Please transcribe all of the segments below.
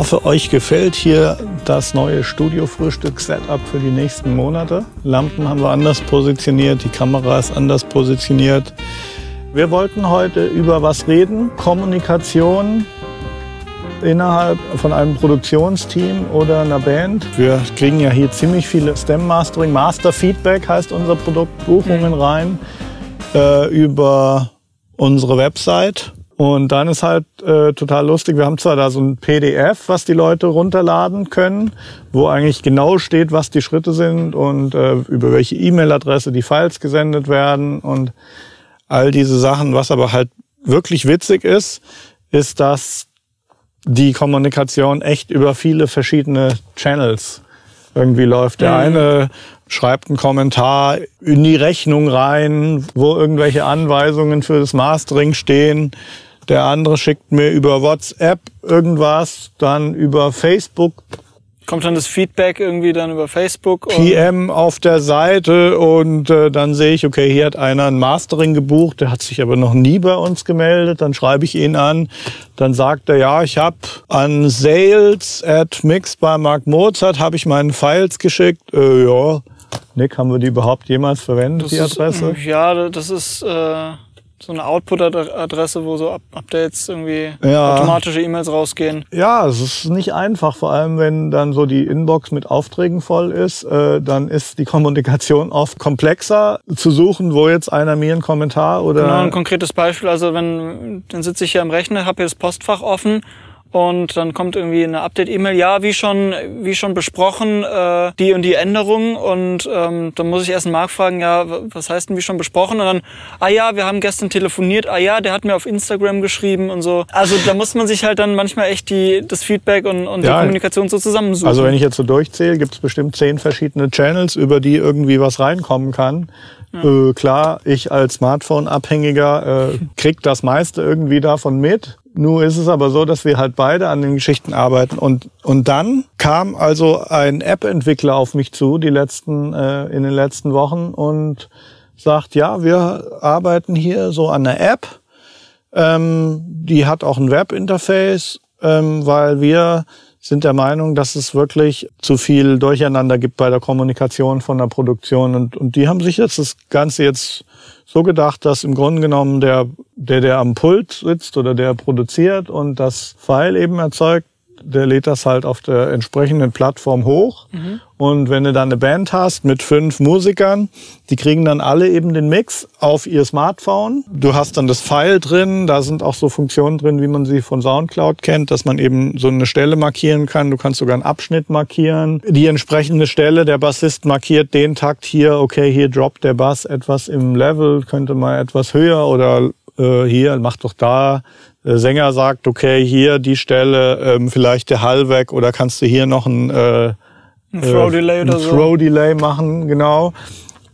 hoffe, euch gefällt hier das neue Studio-Frühstück-Setup für die nächsten Monate. Lampen haben wir anders positioniert, die Kamera ist anders positioniert. Wir wollten heute über was reden. Kommunikation innerhalb von einem Produktionsteam oder einer Band. Wir kriegen ja hier ziemlich viele Stem-Mastering. Master-Feedback heißt unser Produkt, Buchungen rein äh, über unsere Website. Und dann ist halt äh, total lustig, wir haben zwar da so ein PDF, was die Leute runterladen können, wo eigentlich genau steht, was die Schritte sind und äh, über welche E-Mail-Adresse die Files gesendet werden und all diese Sachen. Was aber halt wirklich witzig ist, ist, dass die Kommunikation echt über viele verschiedene Channels irgendwie läuft. Der mhm. eine schreibt einen Kommentar in die Rechnung rein, wo irgendwelche Anweisungen für das Mastering stehen. Der andere schickt mir über WhatsApp irgendwas, dann über Facebook Kommt dann das Feedback irgendwie dann über Facebook? PM auf der Seite und äh, dann sehe ich, okay, hier hat einer ein Mastering gebucht, der hat sich aber noch nie bei uns gemeldet. Dann schreibe ich ihn an, dann sagt er, ja, ich habe an sales at mixed by Mark Mozart habe ich meinen Files geschickt. Äh, ja, Nick, haben wir die überhaupt jemals verwendet, das die Adresse? Ist, ja, das ist... Äh so eine Output-Adresse, wo so Updates irgendwie ja. automatische E-Mails rausgehen. Ja, es ist nicht einfach, vor allem wenn dann so die Inbox mit Aufträgen voll ist, äh, dann ist die Kommunikation oft komplexer zu suchen, wo jetzt einer mir einen Kommentar oder genau ein konkretes Beispiel. Also wenn dann sitze ich hier am Rechner, habe hier das Postfach offen und dann kommt irgendwie eine Update-E-Mail, ja, wie schon, wie schon besprochen, äh, die und die Änderung und ähm, dann muss ich erst einen Marc fragen, ja, was heißt denn wie schon besprochen und dann, ah ja, wir haben gestern telefoniert, ah ja, der hat mir auf Instagram geschrieben und so. Also da muss man sich halt dann manchmal echt die, das Feedback und, und ja, die Kommunikation so zusammensuchen. Also wenn ich jetzt so durchzähle, gibt es bestimmt zehn verschiedene Channels, über die irgendwie was reinkommen kann. Ja. Äh, klar, ich als Smartphone-Abhängiger äh, krieg das meiste irgendwie davon mit. Nur ist es aber so, dass wir halt beide an den Geschichten arbeiten. Und, und dann kam also ein App-Entwickler auf mich zu, die letzten, äh, in den letzten Wochen und sagt, ja, wir arbeiten hier so an einer App. Ähm, die hat auch ein Web-Interface, ähm, weil wir sind der Meinung, dass es wirklich zu viel Durcheinander gibt bei der Kommunikation von der Produktion. Und, und die haben sich jetzt das Ganze jetzt so gedacht, dass im Grunde genommen der, der, der am Pult sitzt oder der produziert und das File eben erzeugt, der lädt das halt auf der entsprechenden Plattform hoch. Mhm. Und wenn du dann eine Band hast mit fünf Musikern, die kriegen dann alle eben den Mix auf ihr Smartphone. Du hast dann das File drin, da sind auch so Funktionen drin, wie man sie von Soundcloud kennt, dass man eben so eine Stelle markieren kann. Du kannst sogar einen Abschnitt markieren. Die entsprechende Stelle, der Bassist markiert den Takt hier, okay, hier droppt der Bass etwas im Level, könnte mal etwas höher oder äh, hier, mach doch da Sänger sagt, okay, hier die Stelle, ähm, vielleicht der Hall weg oder kannst du hier noch ein, äh, ein Throw Delay oder ein so. Throw Delay machen, genau.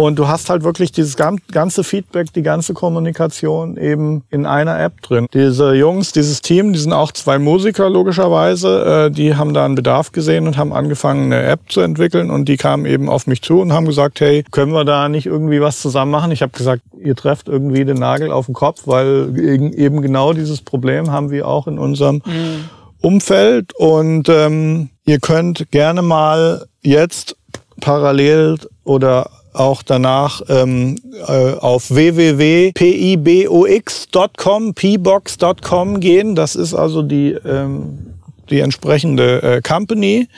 Und du hast halt wirklich dieses ganze Feedback, die ganze Kommunikation eben in einer App drin. Diese Jungs, dieses Team, die sind auch zwei Musiker logischerweise, äh, die haben da einen Bedarf gesehen und haben angefangen, eine App zu entwickeln und die kamen eben auf mich zu und haben gesagt, hey, können wir da nicht irgendwie was zusammen machen? Ich habe gesagt, ihr trefft irgendwie den Nagel auf den Kopf, weil eben genau dieses Problem haben wir auch in unserem mhm. Umfeld und ähm, ihr könnt gerne mal jetzt parallel oder auch danach ähm, äh, auf www.pibox.com, pbox.com gehen. Das ist also die, ähm, die entsprechende äh, Company.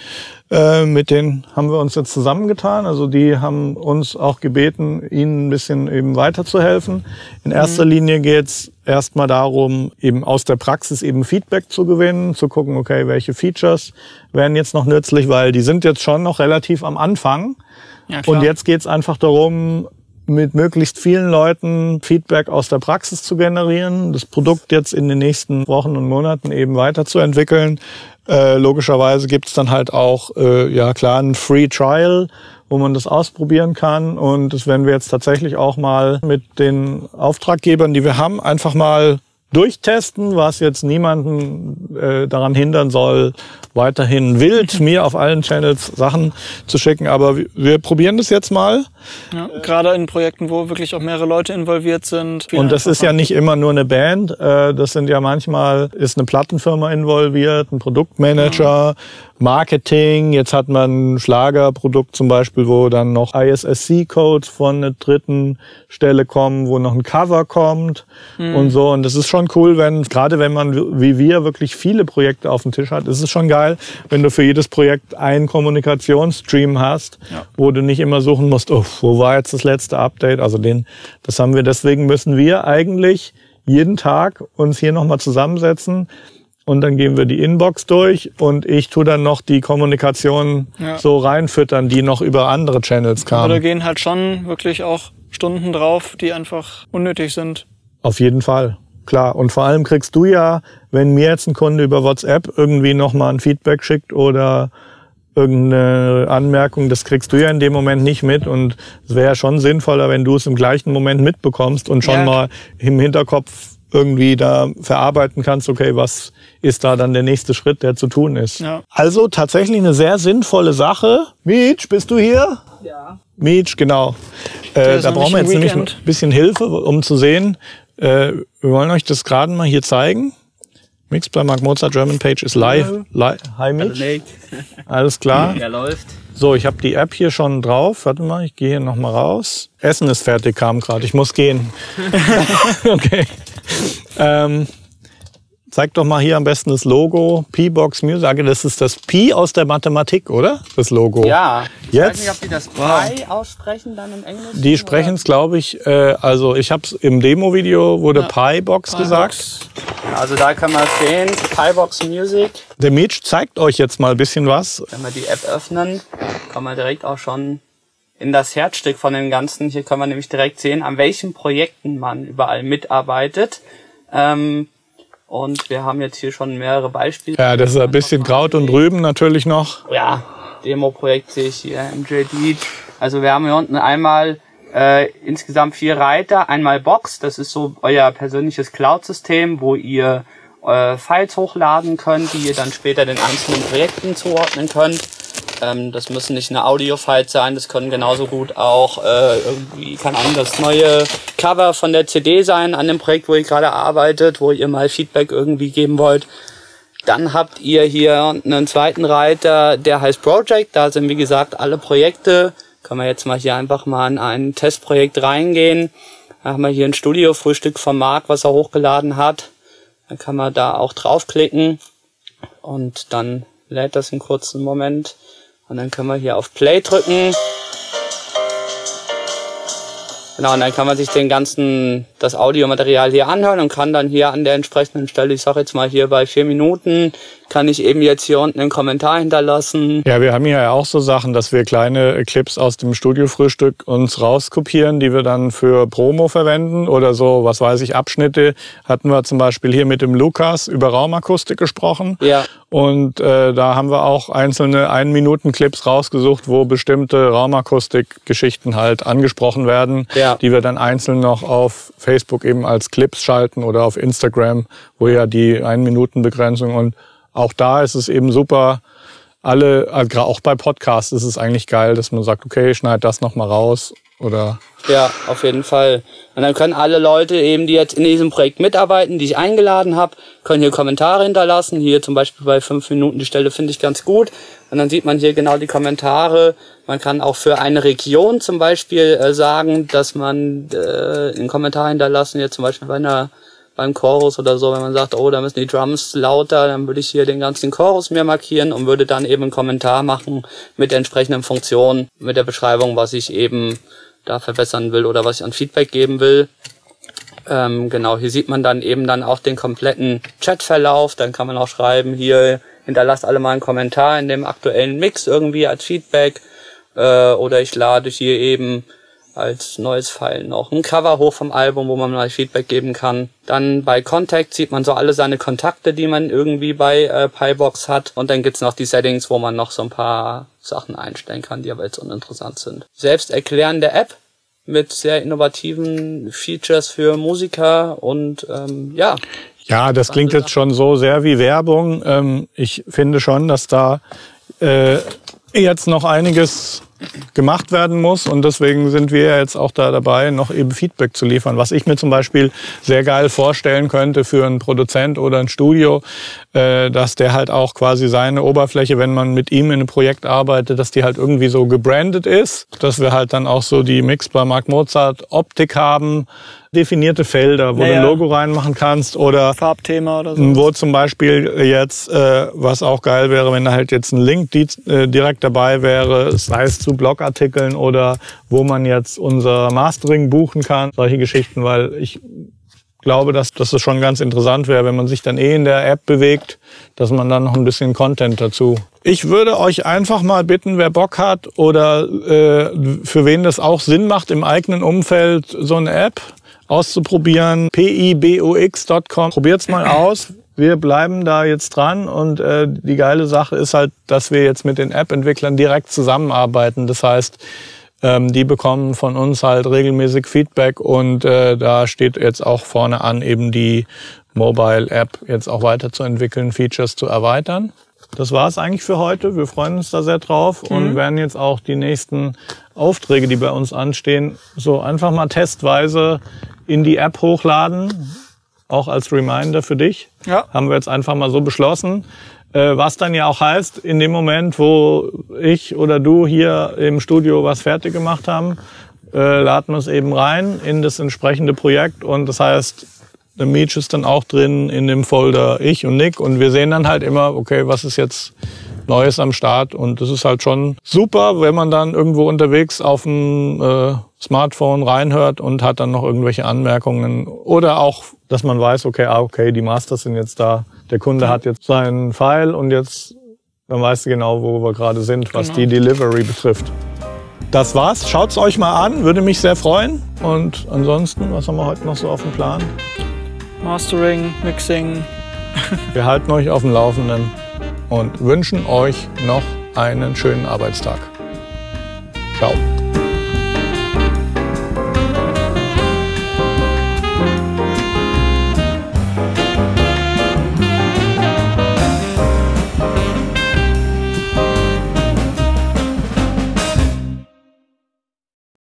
Äh, mit denen haben wir uns jetzt zusammengetan. Also die haben uns auch gebeten, ihnen ein bisschen eben weiterzuhelfen. In mhm. erster Linie geht's erstmal darum, eben aus der Praxis eben Feedback zu gewinnen, zu gucken, okay, welche Features wären jetzt noch nützlich, weil die sind jetzt schon noch relativ am Anfang. Ja, und jetzt geht's einfach darum, mit möglichst vielen Leuten Feedback aus der Praxis zu generieren, das Produkt jetzt in den nächsten Wochen und Monaten eben weiterzuentwickeln. Äh, logischerweise gibt's dann halt auch, äh, ja klar, ein Free Trial, wo man das ausprobieren kann. Und das werden wir jetzt tatsächlich auch mal mit den Auftraggebern, die wir haben, einfach mal durchtesten, was jetzt niemanden äh, daran hindern soll, weiterhin wild, mir auf allen Channels Sachen zu schicken. Aber wir- wir probieren das jetzt mal. Ja, gerade in Projekten, wo wirklich auch mehrere Leute involviert sind. Und das ist ja nicht immer nur eine Band. äh, Das sind ja manchmal, ist eine Plattenfirma involviert, ein Produktmanager, Marketing. Jetzt hat man ein Schlagerprodukt zum Beispiel, wo dann noch ISSC-Codes von einer dritten Stelle kommen, wo noch ein Cover kommt und so. Und das ist schon cool, wenn, gerade wenn man wie wir wirklich viele Projekte auf dem Tisch hat, ist es schon geil, wenn du für jedes Projekt einen Kommunikationsstream hast, Ja. wo du nicht immer suchen musst, oh, wo war jetzt das letzte Update? Also den, das haben wir, deswegen müssen wir eigentlich jeden Tag uns hier nochmal zusammensetzen und dann gehen wir die Inbox durch und ich tue dann noch die Kommunikation Ja. so reinfüttern, die noch über andere Channels da kamen. gehen halt schon wirklich auch Stunden drauf, die einfach unnötig sind. Auf jeden Fall. Klar. Und vor allem kriegst du ja, wenn mir jetzt ein Kunde über WhatsApp irgendwie nochmal ein Feedback schickt oder irgendeine Anmerkung, das kriegst du ja in dem Moment nicht mit. Und es wäre ja schon sinnvoller, wenn du es im gleichen Moment mitbekommst und schon Ja. mal im Hinterkopf irgendwie da verarbeiten kannst, okay, was ist da dann der nächste Schritt, der zu tun ist. Ja. Also tatsächlich eine sehr sinnvolle Sache. Mietsch, bist du hier? Ja. Mietsch, genau. Äh, da brauchen wir jetzt nämlich ein bisschen Hilfe, um zu sehen. Äh, wir wollen euch das gerade mal hier zeigen. Mix bei Mark Mozart German Page ist live. Li Hi Mitch. Alles klar. Der läuft. So, ich habe die App hier schon drauf. Warte mal, ich gehe hier noch mal raus. Essen ist fertig, kam gerade. Ich muss gehen. okay. Ähm, zeig doch mal hier am besten das Logo. P-Box Music. Das ist das P aus der Mathematik, oder? Das Logo. Ja. Ich Jetzt? weiß nicht, ob die das Pi aussprechen dann im Englischen. Die sprechen es, glaube ich, äh, also ich habe es im Demo-Video wurde Pi-Box gesagt. Also da kann man sehen, Pibox Music. Der Mitch zeigt euch jetzt mal ein bisschen was. Wenn wir die App öffnen, kann man direkt auch schon in das Herzstück von dem Ganzen. Hier kann man nämlich direkt sehen, an welchen Projekten man überall mitarbeitet. Ähm, und wir haben jetzt hier schon mehrere Beispiele. Ja, das ist ein bisschen Kraut und Rüben natürlich noch. ja, Demo-Projekt sehe ich hier, MJD. Also wir haben hier unten einmal äh, insgesamt vier Reiter, einmal Box, das ist so euer persönliches Cloud-System, wo ihr äh, Files hochladen könnt, die ihr dann später den einzelnen Projekten zuordnen könnt. Ähm, das müssen nicht eine Audio-Files sein, das können genauso gut auch äh, irgendwie, keine Ahnung, das neue Cover von der CD sein an dem Projekt, wo ihr gerade arbeitet, wo ihr mal Feedback irgendwie geben wollt. Dann habt ihr hier einen zweiten Reiter, der heißt Project. Da sind wie gesagt alle Projekte. Können wir jetzt mal hier einfach mal in ein Testprojekt reingehen. Da haben wir hier ein Studio-Frühstück von Marc, was er hochgeladen hat. Dann kann man da auch draufklicken und dann lädt das einen kurzen Moment. Und dann können wir hier auf Play drücken. Genau, und dann kann man sich den ganzen, das Audiomaterial hier anhören und kann dann hier an der entsprechenden Stelle, ich sag jetzt mal hier bei vier Minuten, kann ich eben jetzt hier unten einen Kommentar hinterlassen. Ja, wir haben ja auch so Sachen, dass wir kleine Clips aus dem Studiofrühstück uns rauskopieren, die wir dann für Promo verwenden oder so, was weiß ich, Abschnitte. Hatten wir zum Beispiel hier mit dem Lukas über Raumakustik gesprochen. Ja. Und äh, da haben wir auch einzelne Ein-Minuten-Clips rausgesucht, wo bestimmte Raumakustik-Geschichten halt angesprochen werden, Ja. die wir dann einzeln noch auf Facebook eben als Clips schalten oder auf Instagram, wo ja die Ein-Minuten-Begrenzung und auch da ist es eben super, alle, also auch bei Podcasts ist es eigentlich geil, dass man sagt, okay, schneid das nochmal raus oder Ja, auf jeden Fall. Und dann können alle Leute eben, die jetzt in diesem Projekt mitarbeiten, die ich eingeladen habe, können hier Kommentare hinterlassen. Hier zum Beispiel bei fünf Minuten die Stelle finde ich ganz gut. Und dann sieht man hier genau die Kommentare. Man kann auch für eine Region zum Beispiel äh, sagen, dass man äh, einen Kommentar hinterlassen, jetzt zum Beispiel bei einer beim Chorus oder so, wenn man sagt, oh, da müssen die Drums lauter, dann würde ich hier den ganzen Chorus mir markieren und würde dann eben einen Kommentar machen mit entsprechenden Funktion, mit der Beschreibung, was ich eben da verbessern will oder was ich an Feedback geben will. Ähm, genau, hier sieht man dann eben dann auch den kompletten Chatverlauf. Dann kann man auch schreiben, hier hinterlasst alle mal einen Kommentar in dem aktuellen Mix irgendwie als Feedback. Äh, oder ich lade hier eben als neues File noch ein Cover hoch vom Album, wo man mal Feedback geben kann. Dann bei Contact sieht man so alle seine Kontakte, die man irgendwie bei äh, Pibox hat. Und dann gibt's noch die Settings, wo man noch so ein paar Sachen einstellen kann, die aber jetzt uninteressant sind. Selbsterklärende App mit sehr innovativen Features für Musiker und ähm, ja. Ja, das klingt jetzt schon so sehr wie Werbung. Ähm, ich finde schon, dass da äh, jetzt noch einiges gemacht werden muss. Und deswegen sind wir jetzt auch da dabei, noch eben Feedback zu liefern. Was ich mir zum Beispiel sehr geil vorstellen könnte für einen Produzent oder ein Studio, dass der halt auch quasi seine Oberfläche, wenn man mit ihm in einem Projekt arbeitet, dass die halt irgendwie so gebrandet ist, dass wir halt dann auch so die Mix bei Mark Mozart Optik haben, definierte Felder, wo ja, du ein Logo reinmachen kannst oder Farbthema oder so. Wo zum Beispiel jetzt, äh, was auch geil wäre, wenn da halt jetzt ein Link äh, direkt dabei wäre, sei es zu Blogartikeln oder wo man jetzt unser Mastering buchen kann, solche Geschichten, weil ich glaube, dass, dass das schon ganz interessant wäre, wenn man sich dann eh in der App bewegt, dass man dann noch ein bisschen Content dazu. Ich würde euch einfach mal bitten, wer Bock hat oder äh, für wen das auch Sinn macht, im eigenen Umfeld so eine App auszuprobieren. pibox.com. Probiert's mal aus. Wir bleiben da jetzt dran und äh, die geile Sache ist halt, dass wir jetzt mit den App-Entwicklern direkt zusammenarbeiten. Das heißt, ähm, die bekommen von uns halt regelmäßig Feedback und äh, da steht jetzt auch vorne an, eben die Mobile-App jetzt auch weiterzuentwickeln, Features zu erweitern. Das war es eigentlich für heute. Wir freuen uns da sehr drauf mhm. und werden jetzt auch die nächsten Aufträge, die bei uns anstehen, so einfach mal testweise in die App hochladen. Auch als Reminder für dich. Ja. Haben wir jetzt einfach mal so beschlossen. Äh, was dann ja auch heißt, in dem Moment, wo ich oder du hier im Studio was fertig gemacht haben, äh, laden wir es eben rein in das entsprechende Projekt. Und das heißt, der Meech ist dann auch drin in dem Folder ich und Nick. Und wir sehen dann halt immer, okay, was ist jetzt Neues am Start. Und das ist halt schon super, wenn man dann irgendwo unterwegs auf dem äh, Smartphone reinhört und hat dann noch irgendwelche Anmerkungen. Oder auch, dass man weiß, okay, ah, okay, die Masters sind jetzt da. Der Kunde hat jetzt seinen File und jetzt dann weißt du genau, wo wir gerade sind, was genau. die Delivery betrifft. Das war's. Schaut's euch mal an, würde mich sehr freuen. Und ansonsten, was haben wir heute noch so auf dem Plan? Mastering, Mixing. wir halten euch auf dem Laufenden und wünschen euch noch einen schönen Arbeitstag. Ciao.